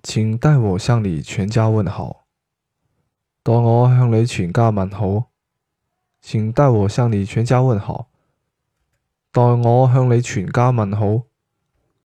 请代我向你全家问好。代我向你全家问好。请代我向你全家问好。代我向你全家问好。